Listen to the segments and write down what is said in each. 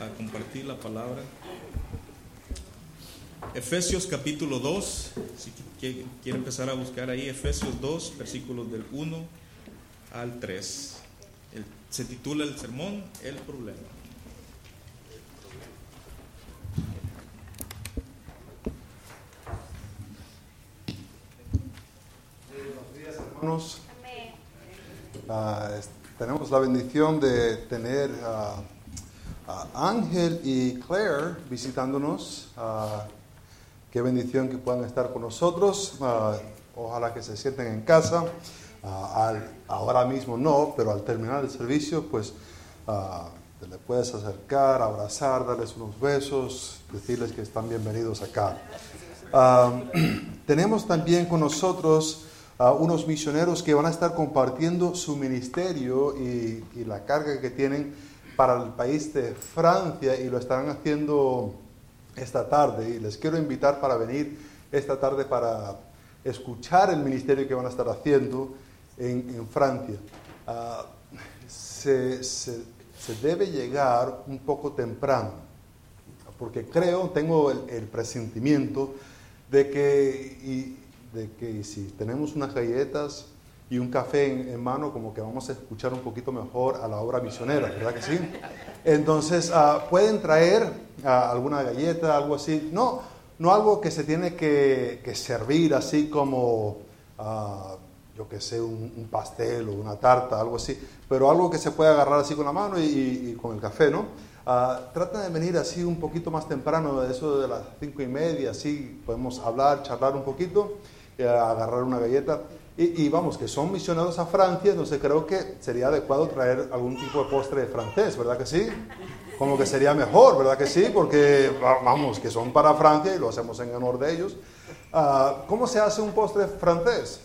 a compartir la palabra. Efesios capítulo 2, si quiere empezar a buscar ahí, Efesios 2, versículos del 1 al 3. se titula el sermón El problema. Buenos días, hermanos. Uh, tenemos la bendición de tener a, Ángel y Claire visitándonos. qué bendición que puedan estar con nosotros. ojalá que se sienten en casa. ahora mismo no, pero al terminar el servicio, pues te le puedes acercar, abrazar, darles unos besos, decirles que están bienvenidos acá. tenemos también con nosotros unos misioneros que van a estar compartiendo su ministerio y, la carga que tienen para el país de Francia y lo estarán haciendo esta tarde. Y les quiero invitar para venir esta tarde para escuchar el ministerio que van a estar haciendo en, Francia. Ah, se, debe llegar un poco temprano, porque creo, tengo el, presentimiento de que, de que si tenemos unas galletas y un café en, mano, como que vamos a escuchar un poquito mejor a la obra misionera, ¿verdad que sí? Entonces, ah, pueden traer ah, alguna galleta, algo así, no, no algo que se tiene que, servir así como, uh, yo que sé, un, pastel o una tarta, algo así, pero algo que se puede agarrar así con la mano y, con el café, ¿no? trata de venir así un poquito más temprano, eso de las cinco y media, así podemos hablar, charlar un poquito agarrar una galleta. Y, vamos, que son misioneros a Francia, entonces creo que sería adecuado traer algún tipo de postre francés, ¿verdad que sí? Como que sería mejor, ¿verdad que sí? Porque, vamos, que son para Francia y lo hacemos en honor de ellos. Ah, ¿Cómo se hace un postre francés?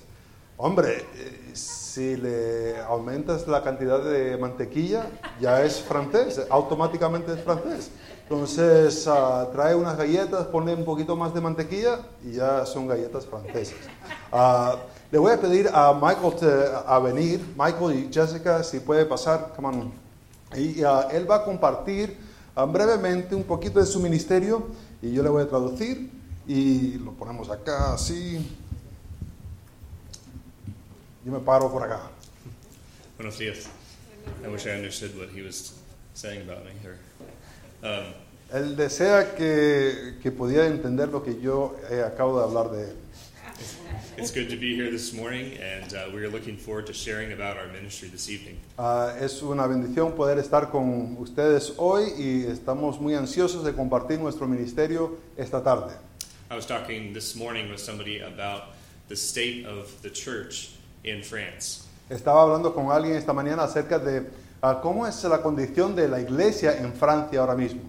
Hombre, eh, si le aumentas la cantidad de mantequilla, ya es francés, automáticamente es francés. Entonces ah, trae unas galletas, pone un poquito más de mantequilla y ya son galletas francesas. Ah, le voy a pedir a Michael a venir, Michael y Jessica, si puede pasar, come on. Y ah, él va a compartir brevemente un poquito de su ministerio y yo le voy a traducir y lo ponemos acá así. Yo me paro por acá. Buenos días. I wish I understood what he was saying about me here. Um, él desea que, que pudiera entender lo que yo eh, acabo de hablar de él. It's good to be here this morning, and uh, we are looking forward to sharing about our ministry this evening. Uh, es una bendición poder estar con ustedes hoy y estamos muy ansiosos de compartir nuestro ministerio esta tarde. I was talking this morning with somebody about the state of the church in France. Estaba hablando con alguien esta mañana acerca de uh, cómo es la condición de la iglesia en Francia ahora mismo.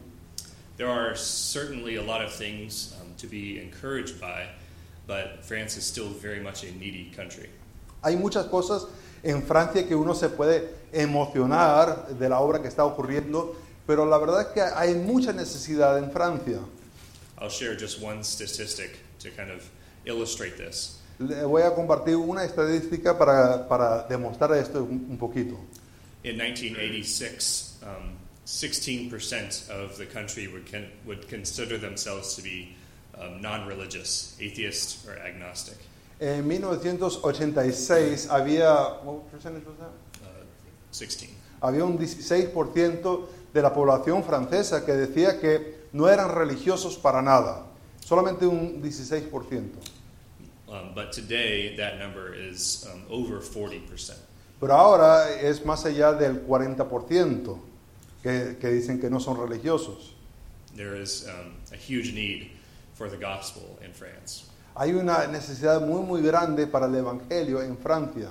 There are certainly a lot of things um, to be encouraged by, but France is still very much a needy country. Hay muchas cosas en Francia que uno se puede emocionar de la obra que está ocurriendo, pero la verdad es que hay mucha necesidad en Francia. I'll share just one statistic to kind of illustrate this. Le voy a compartir una estadística para, para demostrar esto un, poquito. In 1986, um, 16% of the country would, con- would consider themselves to be um, non-religious, atheist or agnostic. En 1986 había, what percentage was that? Uh, 16. Había un 16% de la población francesa que decía que no eran religiosos para nada, solamente un 16%. Um, but today that number is um, over 40%. Pero ahora es más allá del 40% que, que dicen que no son religiosos. There is um, a huge need for the gospel in France. Hay una necesidad muy muy grande para el evangelio en Francia.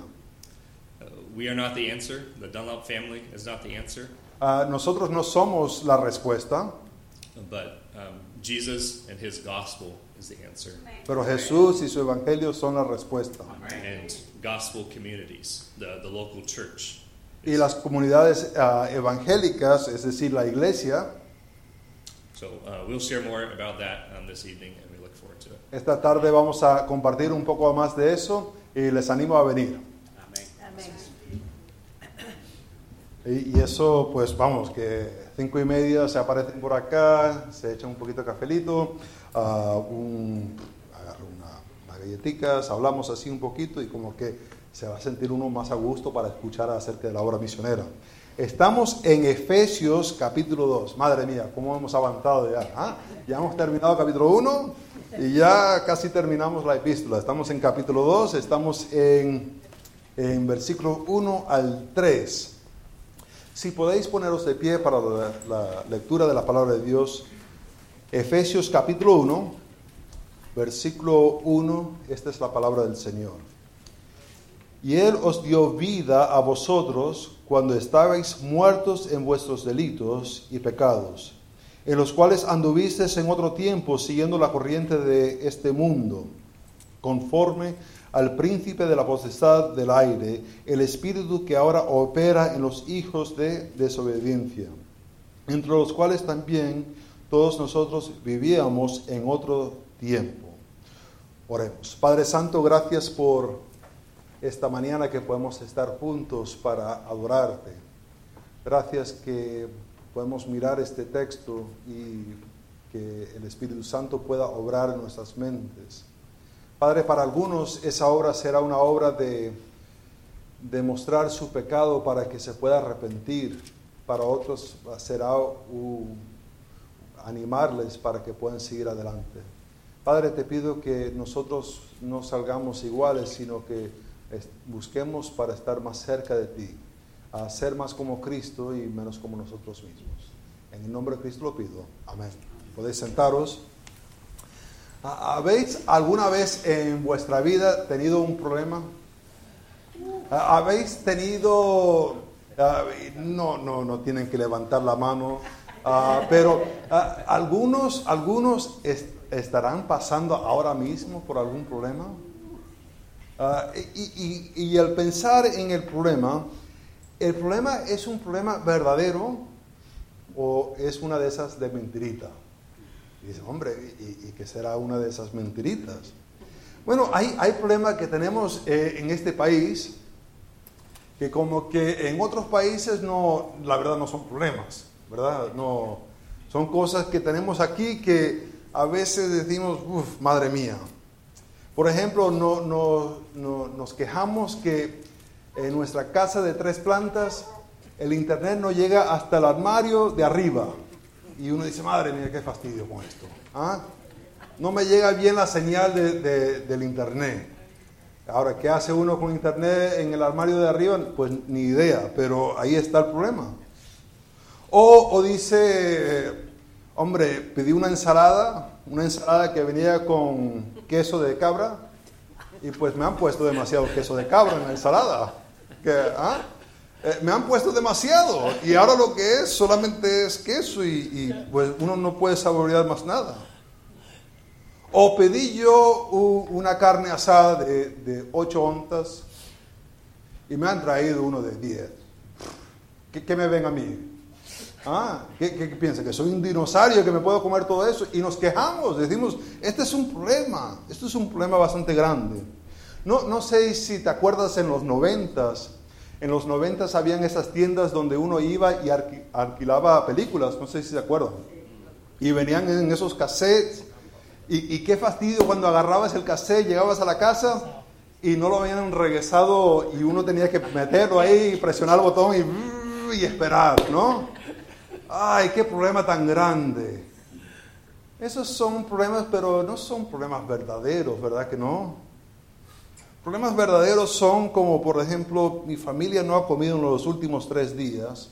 Uh, we are not the answer. The Dunlop family is not the answer. Uh, nosotros no somos la respuesta. But um, Jesus and his gospel is the answer. Pero Jesús y su evangelio son la respuesta. And gospel communities, the, the local church, y las comunidades uh, evangélicas, es decir, la iglesia. Esta tarde vamos a compartir un poco más de eso y les animo a venir. Amén. Y, y eso, pues vamos, que cinco y media se aparecen por acá, se echan un poquito de cafelito, uh, un, agarran una, unas galletitas, hablamos así un poquito y como que se va a sentir uno más a gusto para escuchar acerca de la obra misionera. Estamos en Efesios capítulo 2. Madre mía, ¿cómo hemos avanzado ya? ¿Ah? Ya hemos terminado capítulo 1 y ya casi terminamos la epístola. Estamos en capítulo 2, estamos en, en versículo 1 al 3. Si podéis poneros de pie para la, la lectura de la palabra de Dios, Efesios capítulo 1, versículo 1, esta es la palabra del Señor. Y Él os dio vida a vosotros cuando estabais muertos en vuestros delitos y pecados, en los cuales anduvisteis en otro tiempo siguiendo la corriente de este mundo, conforme al príncipe de la potestad del aire, el espíritu que ahora opera en los hijos de desobediencia, entre los cuales también todos nosotros vivíamos en otro tiempo. Oremos. Padre Santo, gracias por esta mañana que podemos estar juntos para adorarte. Gracias que podemos mirar este texto y que el Espíritu Santo pueda obrar en nuestras mentes. Padre, para algunos esa obra será una obra de demostrar su pecado para que se pueda arrepentir. Para otros será animarles para que puedan seguir adelante. Padre, te pido que nosotros no salgamos iguales, sino que busquemos para estar más cerca de ti, a ser más como Cristo y menos como nosotros mismos. En el nombre de Cristo lo pido. Amén. Podéis sentaros. ¿Habéis alguna vez en vuestra vida tenido un problema? ¿Habéis tenido... no, no, no tienen que levantar la mano, ah, pero ah, algunos, algunos estarán pasando ahora mismo por algún problema. Ah, y, y, al pensar en el problema, ¿el problema es un problema verdadero o es una de esas de mentirita? Y dice, hombre, ¿y, qué será una de esas mentiritas? Bueno, hay, hay problemas que tenemos eh, en este país que como que en otros países no, la verdad no son problemas, ¿verdad? No, son cosas que tenemos aquí que a veces decimos, uff, madre mía, por ejemplo, no, nos quejamos que en nuestra casa de tres plantas el internet no llega hasta el armario de arriba. Y uno dice, madre mía, qué fastidio con esto. ¿Ah? No me llega bien la señal del internet. Ahora, ¿qué hace uno con internet en el armario de arriba? Pues ni idea, pero ahí está el problema. O, o dice, hombre, pedí una ensalada, una ensalada que venía con queso de cabra y pues me han puesto demasiado queso de cabra en la ensalada. ¿ah? eh, me han puesto demasiado y ahora lo que es solamente es queso y, pues uno no puede saborear más nada. O pedí yo una carne asada de, de 8 onzas y me han traído uno de 10. ¿Qué, ¿Qué, me ven a mí? Ah, ¿qué, qué, piensa? ¿Que soy un dinosaurio que me puedo comer todo eso? Y nos quejamos, decimos, este es un problema, esto es un problema bastante grande. No, no sé si te acuerdas en los noventas, en los noventas habían esas tiendas donde uno iba y alquilaba películas, no sé si se acuerdan. Y venían en esos cassettes. Y, qué fastidio cuando agarrabas el cassette, llegabas a la casa y no lo habían regresado y uno tenía que meterlo ahí, presionar el botón y esperar, ¿no? Ay, qué problema tan grande. Esos son problemas, pero no son problemas verdaderos, ¿verdad que no? Problemas verdaderos son como, por ejemplo, mi familia no ha comido en los últimos tres días,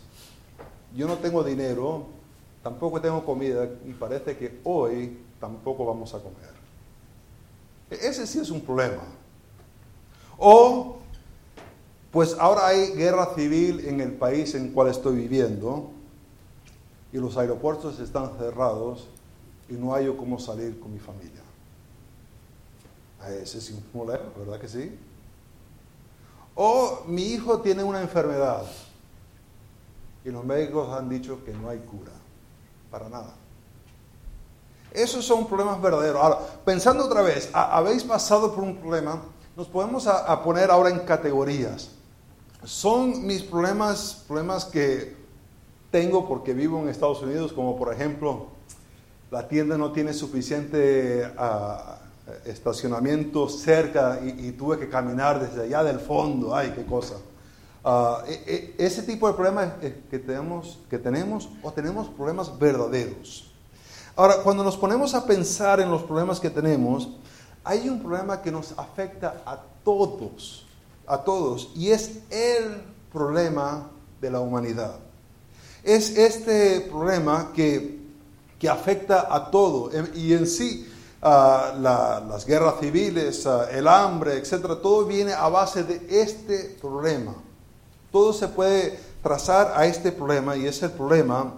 yo no tengo dinero, tampoco tengo comida y parece que hoy tampoco vamos a comer. E-, ese sí es un problema. O, pues ahora hay guerra civil en el país en el cual estoy viviendo y los aeropuertos están cerrados y no hay cómo salir con mi familia. Ese es un problema, ¿verdad que sí? O mi hijo tiene una enfermedad y los médicos han dicho que no hay cura, para nada. Esos son problemas verdaderos. Ahora, pensando otra vez, habéis pasado por un problema, nos podemos poner ahora en categorías. Son mis problemas, problemas que tengo porque vivo en Estados Unidos, como por ejemplo, la tienda no tiene suficiente ah, estacionamiento cerca y, tuve que caminar desde allá del fondo, ay, qué cosa. E, ese tipo de problemas que tenemos, que tenemos o tenemos problemas verdaderos. Ahora, cuando nos ponemos a pensar en los problemas que tenemos, hay un problema que nos afecta a todos, a todos, y es el problema de la humanidad. Es este problema que, que afecta a todo, y en sí las guerras civiles, el hambre, etcétera, todo viene a base de este problema. Todo se puede trazar a este problema y es el problema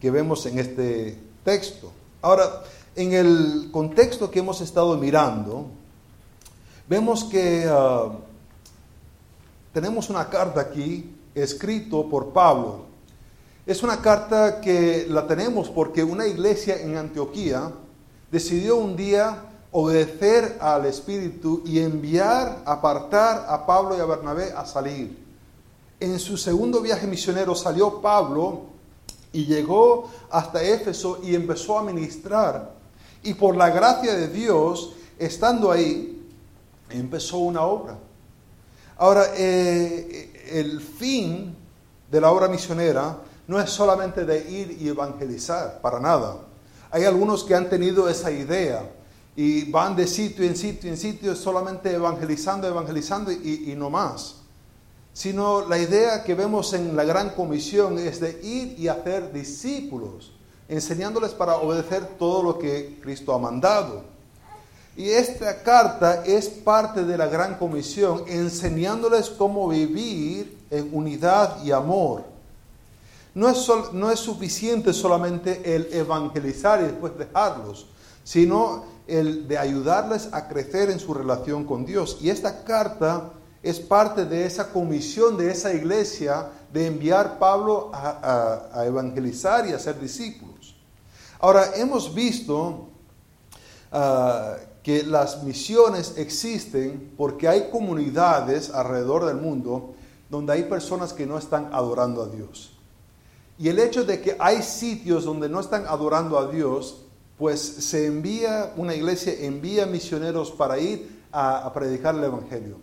que vemos en este texto. Ahora, en el contexto que hemos estado mirando, vemos que ah, tenemos una carta aquí escrito por Pablo. Es una carta que la tenemos porque una iglesia en Antioquía decidió un día obedecer al Espíritu y enviar, apartar a Pablo y a Bernabé a salir. En su segundo viaje misionero salió Pablo y llegó hasta Éfeso y empezó a ministrar. Y por la gracia de Dios, estando ahí, empezó una obra. Ahora, eh, el fin de la obra misionera no es solamente de ir y evangelizar, para nada. Hay algunos que han tenido esa idea y van de sitio en sitio en sitio solamente evangelizando, evangelizando y, y no más. Sino la idea que vemos en la gran comisión es de ir y hacer discípulos, enseñándoles para obedecer todo lo que Cristo ha mandado. Y esta carta es parte de la gran comisión, enseñándoles cómo vivir en unidad y amor no es, no es suficiente solamente el evangelizar y después dejarlos, sino el de ayudarles a crecer en su relación con Dios. Y esta carta es parte de esa comisión de esa iglesia de enviar Pablo a, evangelizar y a ser discípulos. Ahora, hemos visto ah, que las misiones existen porque hay comunidades alrededor del mundo donde hay personas que no están adorando a Dios. Y el hecho de que hay sitios donde no están adorando a Dios, pues se envía, una iglesia envía misioneros para ir a, predicar el Evangelio.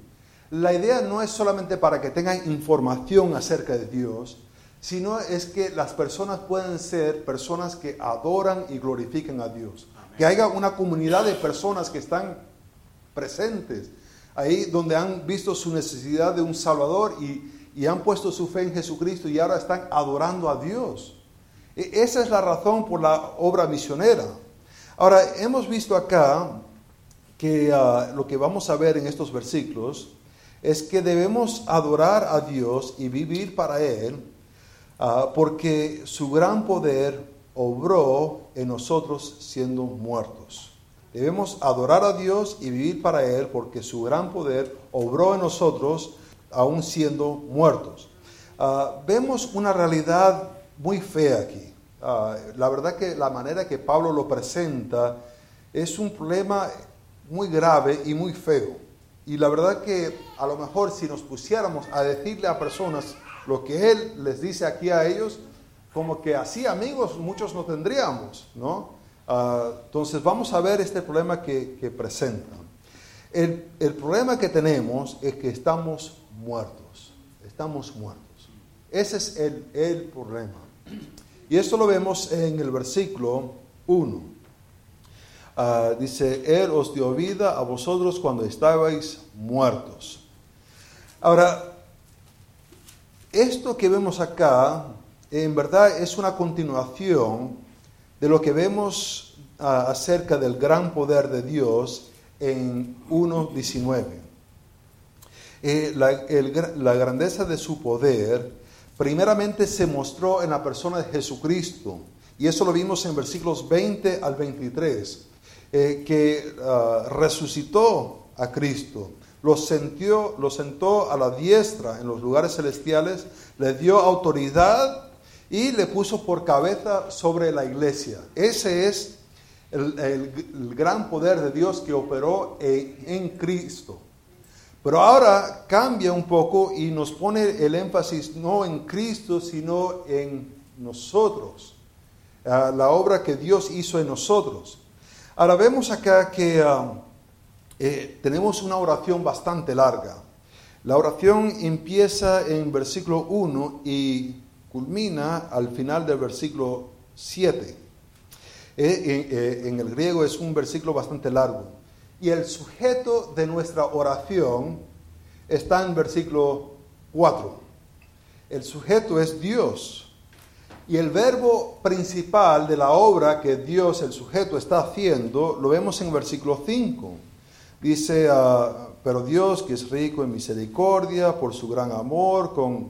La idea no es solamente para que tengan información acerca de Dios, sino es que las personas pueden ser personas que adoran y glorifican a Dios. Que haya una comunidad de personas que están presentes ahí donde han visto su necesidad de un Salvador y, y han puesto su fe en Jesucristo y ahora están adorando a Dios. E, esa es la razón por la obra misionera. Ahora, hemos visto acá que ah, lo que vamos a ver en estos versículos es que debemos adorar a Dios y vivir para Él, ah, porque su gran poder obró en nosotros siendo muertos. Debemos adorar a Dios y vivir para Él, porque su gran poder obró en nosotros aún siendo muertos. Ah, vemos una realidad muy fea aquí. Ah, la verdad que la manera que Pablo lo presenta es un problema muy grave y muy feo. Y la verdad que a lo mejor si nos pusiéramos a decirle a personas lo que él les dice aquí a ellos, como que así amigos muchos no tendríamos, ¿no? Ah, entonces vamos a ver este problema que, que presenta. El, el problema que tenemos es que estamos muertos. Estamos muertos. Ese es el, problema. Y esto lo vemos en el versículo 1. Ah, dice, Él os dio vida a vosotros cuando estabais muertos. Ahora, esto que vemos acá, en verdad es una continuación de lo que vemos ah, acerca del gran poder de Dios en 1.19. Eh, la, grandeza de su poder primeramente se mostró en la persona de Jesucristo. Y eso lo vimos en versículos 20 al 23, eh, que ah, resucitó a Cristo, lo, sentió, lo sentó a la diestra en los lugares celestiales, le dio autoridad y le puso por cabeza sobre la iglesia. Ese es el, gran poder de Dios que operó en Cristo. Pero ahora cambia un poco y nos pone el énfasis no en Cristo, sino en nosotros, la obra que Dios hizo en nosotros. Ahora vemos acá que ah, eh, tenemos una oración bastante larga. La oración empieza en versículo 1 y culmina al final del versículo 7. Eh, eh, en el griego es un versículo bastante largo. Y el sujeto de nuestra oración está en versículo 4. El sujeto es Dios. Y el verbo principal de la obra que Dios, el sujeto, está haciendo, lo vemos en versículo 5. Dice, ah, pero Dios, que es rico en misericordia, por su gran amor con,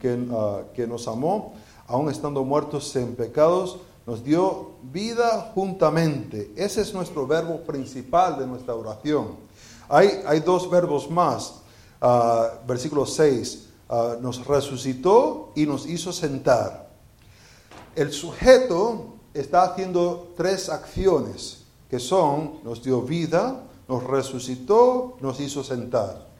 que, ah, que nos amó, aun estando muertos en pecados, nos dio vida juntamente. Ese es nuestro verbo principal de nuestra oración. Hay, hay dos verbos más. Uh, versículo 6. Ah, nos resucitó y nos hizo sentar. El sujeto está haciendo tres acciones que son, nos dio vida, nos resucitó, nos hizo sentar.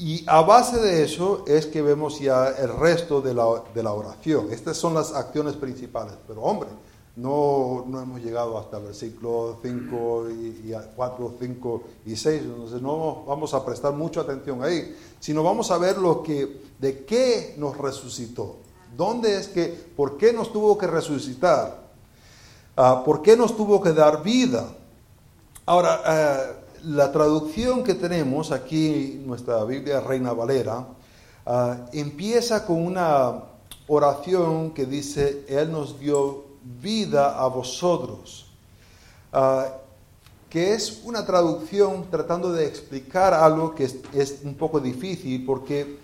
Y a base de eso es que vemos ya el resto de la, de la oración. Estas son las acciones principales. Pero hombre, no, no hemos llegado hasta versículo 5 y, 4, 5 y 6, entonces no vamos a prestar mucha atención ahí, sino vamos a ver lo que, de qué nos resucitó. ¿Dónde es que, por qué nos tuvo que resucitar? Uh, ¿Por qué nos tuvo que dar vida? Ahora, uh, la traducción que tenemos aquí, nuestra Biblia Reina Valera, uh, empieza con una oración que dice, Él nos dio vida a vosotros, ah, que es una traducción tratando de explicar algo que es, un poco difícil porque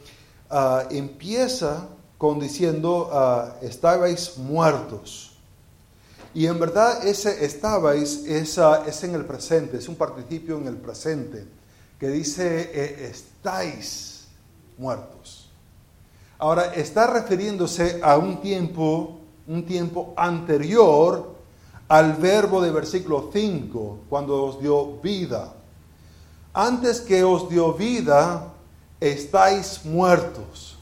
ah, empieza con diciendo, estabais muertos. Y en verdad ese estabais es, es, en el presente, es un participio en el presente, que dice, eh, estáis muertos. Ahora, está refiriéndose a un tiempo un tiempo anterior al verbo de versículo 5, cuando os dio vida. Antes que os dio vida, estáis muertos.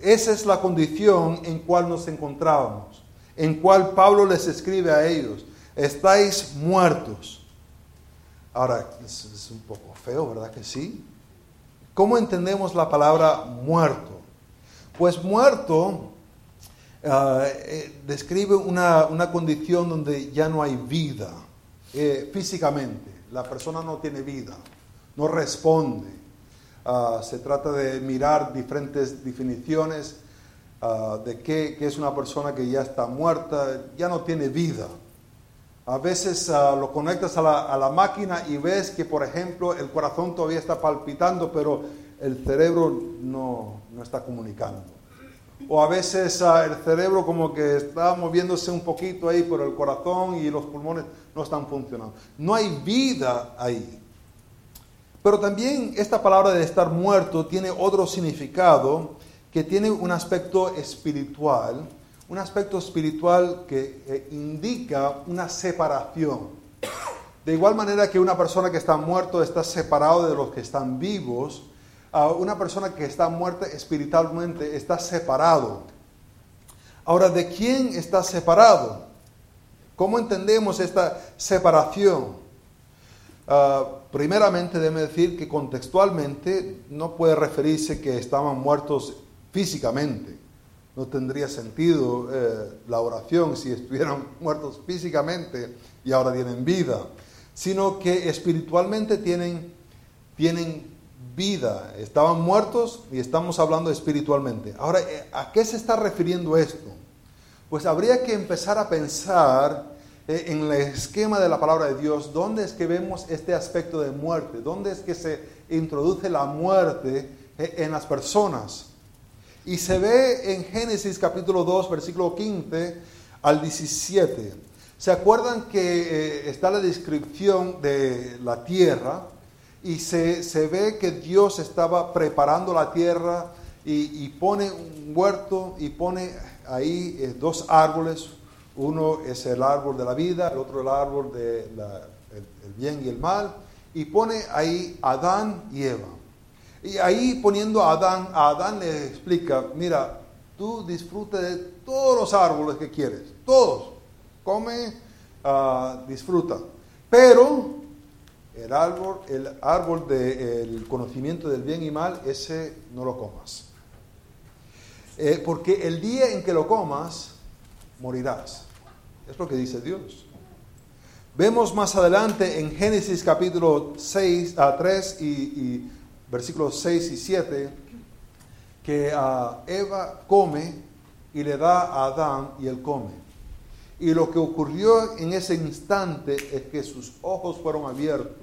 Esa es la condición en cual nos encontrábamos, en cual Pablo les escribe a ellos, estáis muertos. Ahora, es, un poco feo, ¿verdad que sí? ¿Cómo entendemos la palabra muerto? Pues muerto Ah, eh, describe una, condición donde ya no hay vida eh, físicamente. La persona no tiene vida, no responde. Ah, se trata de mirar diferentes definiciones ah, de qué, es una persona que ya está muerta, ya no tiene vida. A veces lo conectas a la, a la, máquina y ves que, por ejemplo, el corazón todavía está palpitando, pero el cerebro no, no está comunicando o a veces ah, el cerebro como que está moviéndose un poquito ahí, pero el corazón y los pulmones no están funcionando. No hay vida ahí. Pero también esta palabra de estar muerto tiene otro significado que tiene un aspecto espiritual, un aspecto espiritual que indica una separación. De igual manera que una persona que está muerto está separado de los que están vivos, una persona que está muerta espiritualmente está separado. Ahora, ¿de quién está separado? ¿Cómo entendemos esta separación? Ah, primeramente, decir que contextualmente no puede referirse que estaban muertos físicamente. No tendría sentido eh, la oración si estuvieran muertos físicamente y ahora tienen vida, sino que espiritualmente tienen, tienen vida, estaban muertos y estamos hablando espiritualmente. Ahora, eh, ¿a qué se está refiriendo esto? Pues habría que empezar a pensar eh, en el esquema de la palabra de Dios, dónde es que vemos este aspecto de muerte, dónde es que se introduce la muerte en las personas. Y se ve en Génesis capítulo 2, versículo 15 al 17. ¿Se acuerdan que está la descripción de la tierra? y se, ve que Dios estaba preparando la tierra y, pone un huerto y pone ahí eh, dos árboles. Uno es el árbol de la vida, el otro el árbol del el bien y el mal. Y pone ahí Adán y Eva. Y ahí poniendo a Adán, a Adán le explica, mira, tú disfruta de todos los árboles que quieres, todos. Come, ah, disfruta. Pero el árbol, el árbol del conocimiento del bien y mal, ese no lo comas. Eh, porque el día en que lo comas, morirás. Es lo que dice Dios. Vemos más adelante en Génesis capítulo 6 a 3 y, versículos 6 y 7 que uh, Eva come y le da a Adán y él come. Y lo que ocurrió en ese instante es que sus ojos fueron abiertos.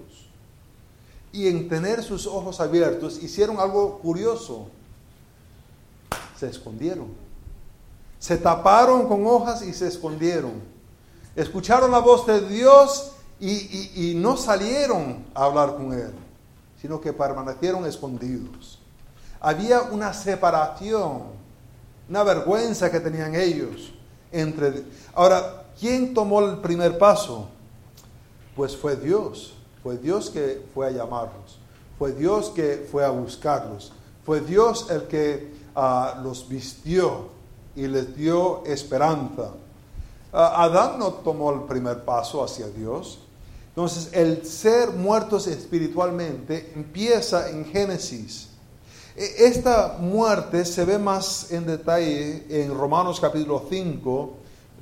Y en tener sus ojos abiertos hicieron algo curioso. Se escondieron. Se taparon con hojas y se escondieron escucharon la voz de Dios y, no salieron a hablar con Él, sino que permanecieron escondidos. Había una separación, una vergüenza que tenían ellos entre... Ahora, ¿quién tomó el primer paso? Pues fue Dios. Fue Dios que fue a llamarlos. Fue Dios que fue a buscarlos. Fue Dios el que ah, los vistió y les dio esperanza. Ah, Adán no tomó el primer paso hacia Dios. Entonces, el ser muertos espiritualmente empieza en Génesis. E, esta muerte se ve más en detalle en Romanos capítulo 5,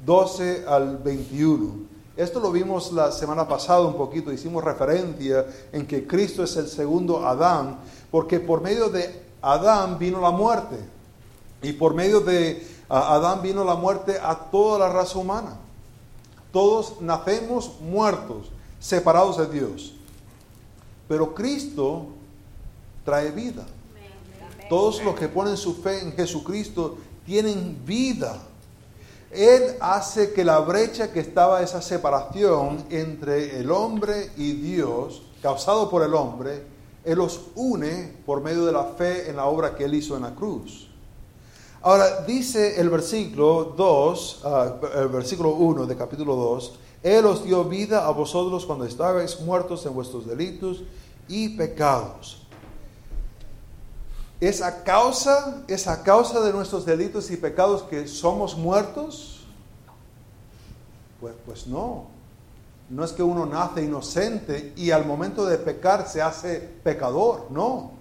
12 al 21. Esto lo vimos la semana pasada un poquito, hicimos referencia en que Cristo es el segundo Adán, porque por medio de Adán vino la muerte y por medio de Adán vino la muerte a toda la raza humana. Todos nacemos muertos, separados de Dios. Pero Cristo trae vida. Todos los que ponen su fe en Jesucristo tienen vida. Él hace que la brecha que estaba esa separación entre el hombre y Dios, causado por el hombre, Él los une por medio de la fe en la obra que Él hizo en la cruz. Ahora dice el versículo 2, ah, el versículo 1 de capítulo 2, Él os dio vida a vosotros cuando estabais muertos en vuestros delitos y pecados. ¿Es a causa, es a causa de nuestros delitos y pecados que somos muertos? Pues, pues no. No es que uno nace inocente y al momento de pecar se hace pecador, no.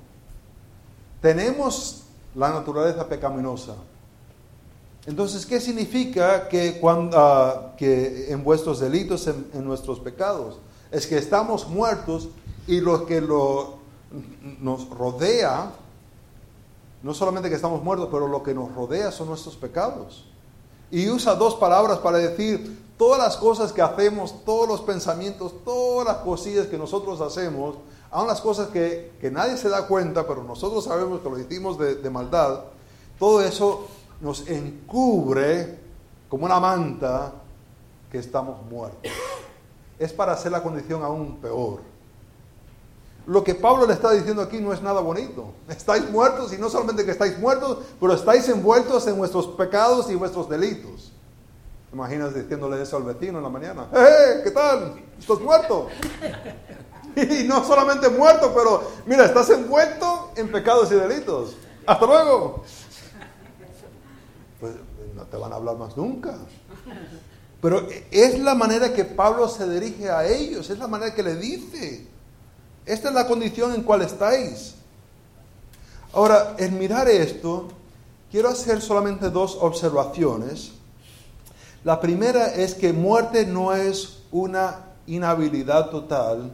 Tenemos la naturaleza pecaminosa. Entonces, ¿qué significa que, ah, en vuestros delitos, en, nuestros pecados? Es que estamos muertos y lo que nos rodea, no solamente que estamos muertos, pero lo que nos rodea son nuestros pecados. Y usa dos palabras para decir todas las cosas que hacemos, todos los pensamientos, todas las cosillas que nosotros hacemos, aun las cosas que, nadie se da cuenta, pero nosotros sabemos que lo hicimos de maldad, todo eso nos encubre como una manta que estamos muertos. Es para hacer la condición aún peor. Lo que Pablo le está diciendo aquí no es nada bonito. Estáis muertos y no solamente que estáis muertos, pero estáis envueltos en vuestros pecados y vuestros delitos. ¿Te imaginas diciéndole eso al vecino en la mañana? ¡Eh, qué tal! ¿Estás muerto? Y no solamente muerto, pero mira, estás envuelto en pecados y delitos. Hasta luego. No te van a hablar más nunca. Pero es la manera que Pablo se dirige a ellos, es la manera que le dice. Esta es la condición en cual estáis. Ahora, en mirar esto, quiero hacer solamente dos observaciones. La primera es que muerte no es una inhabilidad total,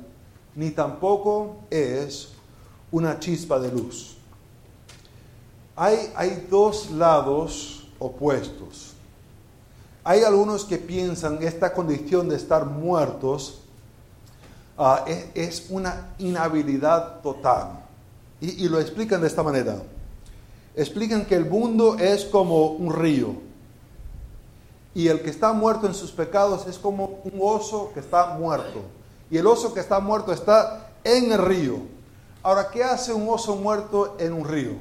ni tampoco es una chispa de luz. Hay, hay dos lados opuestos. Hay algunos que piensan que esta condición de estar muertos ah, es, una inhabilidad total. Y, y lo explican de esta manera. Explican que el mundo es como un río. Y el que está muerto en sus pecados es como un oso que está muerto y el oso que está muerto está en el río. Ahora, ¿qué hace un oso muerto en un río?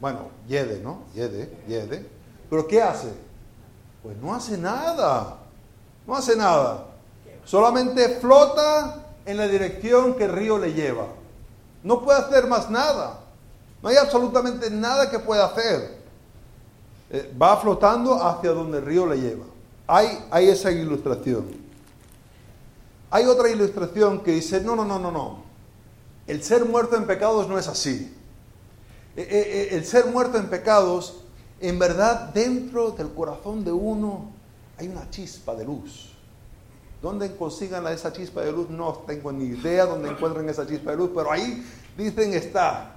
Bueno, yede, ¿no? Yede, yede. Pero ¿qué hace? Pues no hace nada. No hace nada. Solamente flota en la dirección que el río le lleva. No puede hacer más nada. No hay absolutamente nada que pueda hacer. Eh, va flotando hacia donde el río le lleva. Hay, hay esa ilustración. Hay otra ilustración que dice, no, no, no, no, no. El ser muerto en pecados no es así. Eh, eh, el ser muerto en pecados, en verdad, dentro del corazón de uno hay una chispa de luz. ¿Dónde consigan esa chispa de luz? No tengo ni idea dónde encuentran esa chispa de luz, pero ahí dicen está.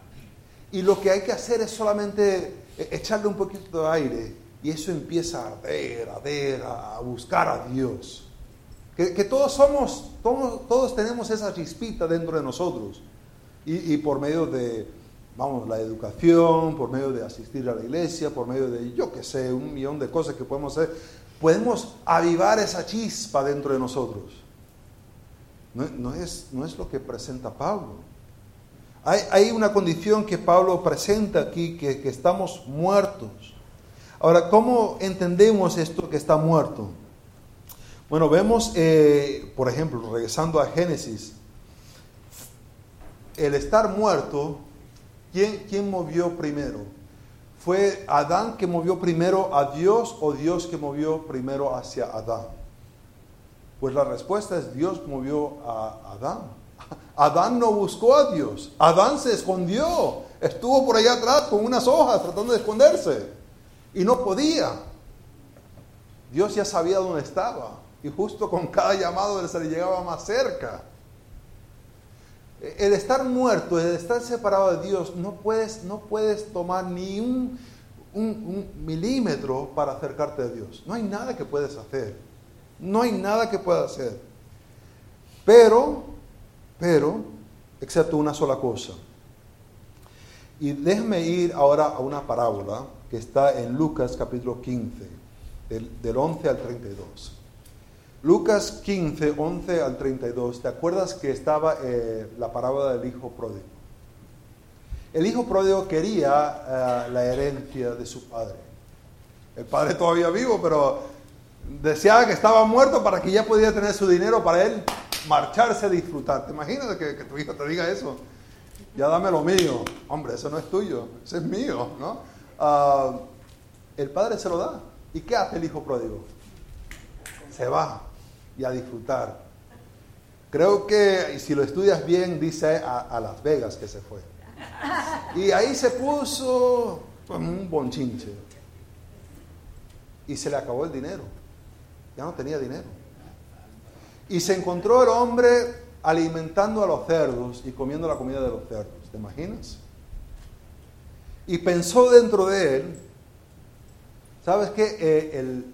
Y lo que hay que hacer es solamente echarle un poquito de aire y eso empieza a arder, a arder, a buscar a Dios. Que, todos somos, todos, tenemos esa chispita dentro de nosotros. Y, por medio de, vamos, la educación, por medio de asistir a la iglesia, por medio de, yo qué sé, un millón de cosas que podemos hacer, podemos avivar esa chispa dentro de nosotros. No, es, no es lo que presenta Pablo. Hay, una condición que Pablo presenta aquí, que, estamos muertos. Ahora, ¿cómo entendemos esto que está muerto? Bueno, vemos, eh, por ejemplo, regresando a Génesis, el estar muerto, ¿quién, ¿quién movió primero? ¿Fue Adán que movió primero a Dios o Dios que movió primero hacia Adán? Pues la respuesta es Dios movió a Adán. Adán no buscó a Dios. Adán se escondió. Estuvo por allá atrás con unas hojas tratando de esconderse. Y no podía. Dios ya sabía dónde estaba. Y justo con cada llamado él se le llegaba más cerca. El estar muerto, el estar separado de Dios, no puedes, no puedes tomar ni un, milímetro para acercarte a Dios. No hay nada que puedes hacer. No hay nada que puedas hacer. Pero, pero, excepto una sola cosa. Y déjame ir ahora a una parábola que está en Lucas capítulo 15, del, del 11 al 32. Lucas 15, 11 al 32, ¿te acuerdas que estaba eh, la parábola del hijo pródigo? El hijo pródigo quería eh, la herencia de su padre. El padre todavía vivo, pero deseaba que estaba muerto para que ya podía tener su dinero para él marcharse a disfrutar. ¿Te imaginas que, tu hijo te diga eso? Ya dame lo mío. Hombre, eso no es tuyo, eso es mío, ¿no? Ah, el padre se lo da. ¿Y qué hace el hijo pródigo? Se va y a disfrutar. Creo que si lo estudias bien, dice a, Las Vegas que se fue. Y ahí se puso un bonchinche. Y se le acabó el dinero. Ya no tenía dinero. Y se encontró el hombre alimentando a los cerdos y comiendo la comida de los cerdos. ¿Te imaginas? Y pensó dentro de él, ¿sabes qué? Eh, el,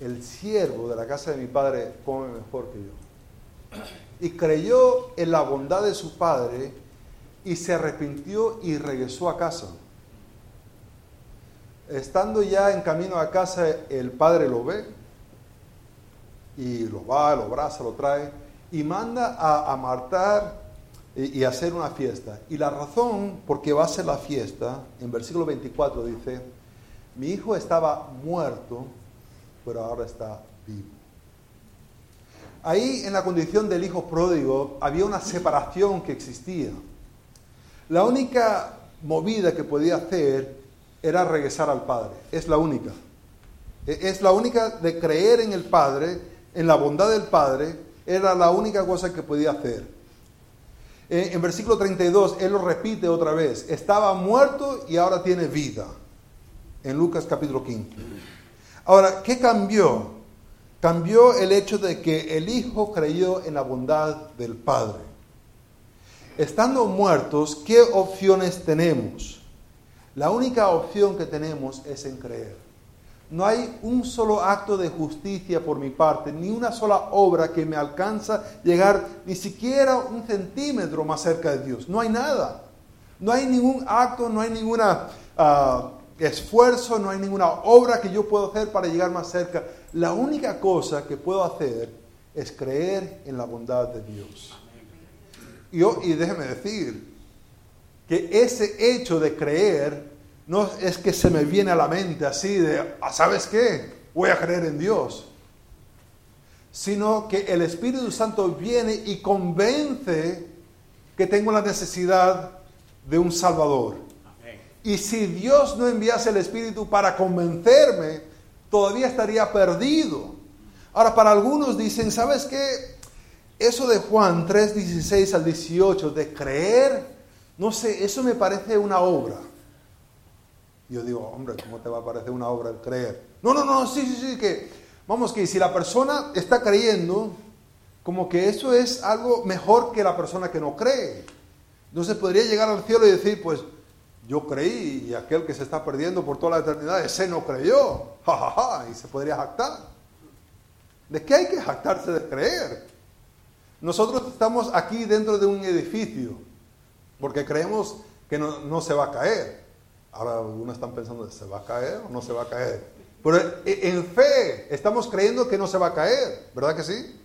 el siervo de la casa de mi padre come mejor que yo. Y creyó en la bondad de su padre y se arrepintió y regresó a casa. Estando ya en camino a casa, el padre lo ve y lo va, lo abraza, lo trae y manda a, a martar y, y hacer una fiesta. Y la razón por qué va a hacer la fiesta, en versículo 24 dice, mi hijo estaba muerto pero ahora está vivo. Ahí en la condición del hijo pródigo había una separación que existía. La única movida que podía hacer era regresar al Padre. Es la única. E, es la única de creer en el Padre, en la bondad del Padre, era la única cosa que podía hacer. E, en versículo 32, Él lo repite otra vez. Estaba muerto y ahora tiene vida. En Lucas capítulo 15. Ahora, ¿qué cambió? Cambió el hecho de que el Hijo creyó en la bondad del Padre. Estando muertos, ¿qué opciones tenemos? La única opción que tenemos es en creer. No hay un solo acto de justicia por mi parte, ni una sola obra que me alcanza llegar ni siquiera un centímetro más cerca de Dios. No hay nada. No hay ningún acto, no hay ninguna ah, esfuerzo, no hay ninguna obra que yo pueda hacer para llegar más cerca. La única cosa que puedo hacer es creer en la bondad de Dios. Y, y déjeme decir que ese hecho de creer no es que se me viene a la mente así de, ah, ¿sabes qué? Voy a creer en Dios. Sino que el Espíritu Santo viene y convence que tengo la necesidad de un Salvador Y si Dios no enviase el Espíritu para convencerme, todavía estaría perdido. Ahora, para algunos dicen, ¿sabes qué? Eso de Juan 3, 16 al 18, de creer, no sé, eso me parece una obra. Yo digo, hombre, ¿cómo te va a parecer una obra el creer? No, no, no, sí, sí, sí, que vamos, que si la persona está creyendo, como que eso es algo mejor que la persona que no cree. Entonces podría llegar al cielo y decir, pues yo creí y aquel que se está perdiendo por toda la eternidad, ese no creyó, ja, y se podría jactar. ¿De qué hay que jactarse de creer? Nosotros estamos aquí dentro de un edificio porque creemos que no, no se va a caer. Ahora algunos están pensando, ¿se va a caer o no se va a caer? Pero en fe estamos creyendo que no se va a caer, ¿verdad que sí?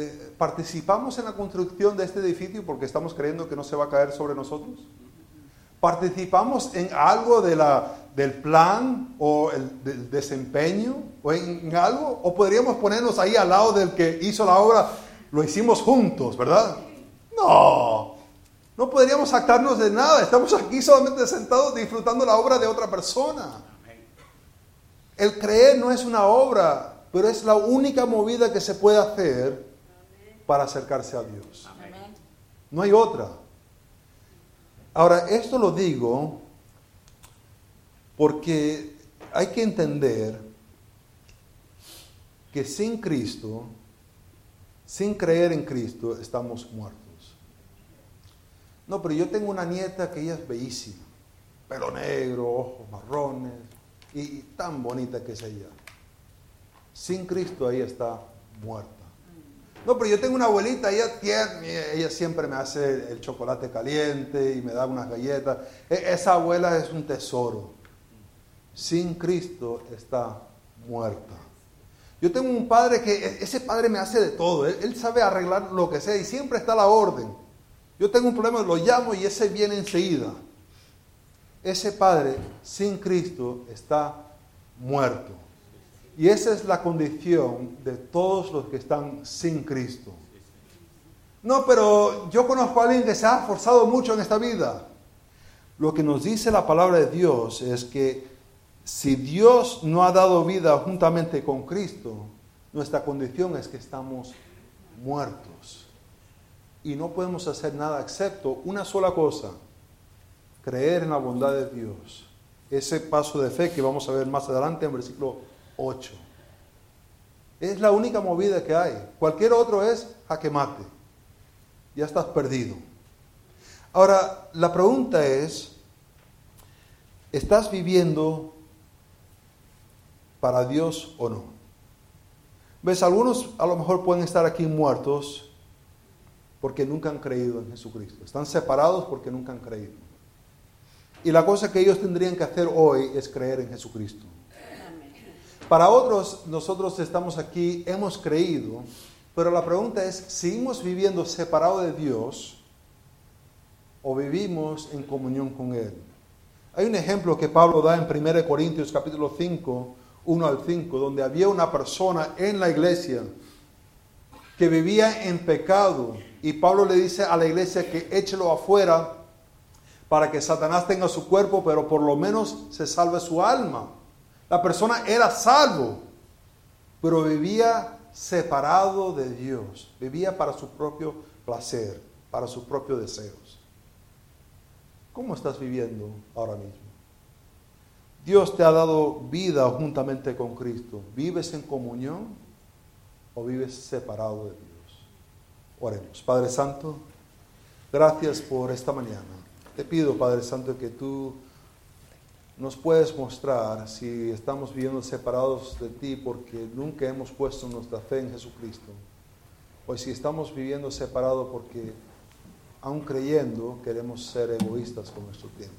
Eh, ¿Participamos en la construcción de este edificio porque estamos creyendo que no se va a caer sobre nosotros? ¿Participamos en algo de la, del plan o el, desempeño o en, algo? ¿O podríamos ponernos ahí al lado del que hizo la obra? Lo hicimos juntos, ¿verdad? No, no podríamos actarnos de nada. Estamos aquí solamente sentados disfrutando la obra de otra persona. El creer no es una obra, pero es la única movida que se puede hacer para acercarse a Dios. No hay otra. Ahora, esto lo digo porque hay que entender que sin Cristo, sin creer en Cristo, estamos muertos. No, pero yo tengo una nieta que ella es bellísima, pelo negro, ojos marrones, y, tan bonita que es ella. Sin Cristo ahí está muerta. No, pero yo tengo una abuelita, ella, ella siempre me hace el chocolate caliente y me da unas galletas. E, esa abuela es un tesoro. Sin Cristo está muerta. Yo tengo un padre que, e, ese padre me hace de todo. Él, sabe arreglar lo que sea y siempre está a la orden. Yo tengo un problema, lo llamo y ese viene enseguida. Ese padre sin Cristo está muerto. Y esa es la condición de todos los que están sin Cristo. No, pero yo conozco a alguien que se ha forzado mucho en esta vida. Lo que nos dice la palabra de Dios es que si Dios no ha dado vida juntamente con Cristo, nuestra condición es que estamos muertos. Y no podemos hacer nada excepto una sola cosa, creer en la bondad de Dios. Ese paso de fe que vamos a ver más adelante en versículo 8. Es la única movida que hay. Cualquier otro es jaque mate. Ya estás perdido. Ahora, la pregunta es, ¿estás viviendo para Dios o no? ¿Ves? Algunos a lo mejor pueden estar aquí muertos porque nunca han creído en Jesucristo. Están separados porque nunca han creído. Y la cosa que ellos tendrían que hacer hoy es creer en Jesucristo. Para otros, nosotros estamos aquí, hemos creído, pero la pregunta es, ¿seguimos viviendo separado de Dios o vivimos en comunión con Él? Hay un ejemplo que Pablo da en 1 Corintios capítulo 5, 1 al 5, donde había una persona en la iglesia que vivía en pecado y Pablo le dice a la iglesia que échelo afuera para que Satanás tenga su cuerpo, pero por lo menos se salve su alma. La persona era salvo, pero vivía separado de Dios, vivía para su propio placer, para sus propios deseos. ¿Cómo estás viviendo ahora mismo? Dios te ha dado vida juntamente con Cristo. ¿Vives en comunión o vives separado de Dios? Oremos. Padre Santo, gracias por esta mañana. Te pido, Padre Santo, que tú nos puedes mostrar si estamos viviendo separados de ti porque nunca hemos puesto nuestra fe en Jesucristo, o si estamos viviendo separados porque, aun creyendo, queremos ser egoístas con nuestro tiempo.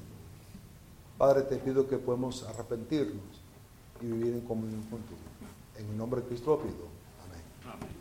Padre, te pido que podamos arrepentirnos y vivir en comunión contigo. En el nombre de Cristo lo pido. Amén. Amén.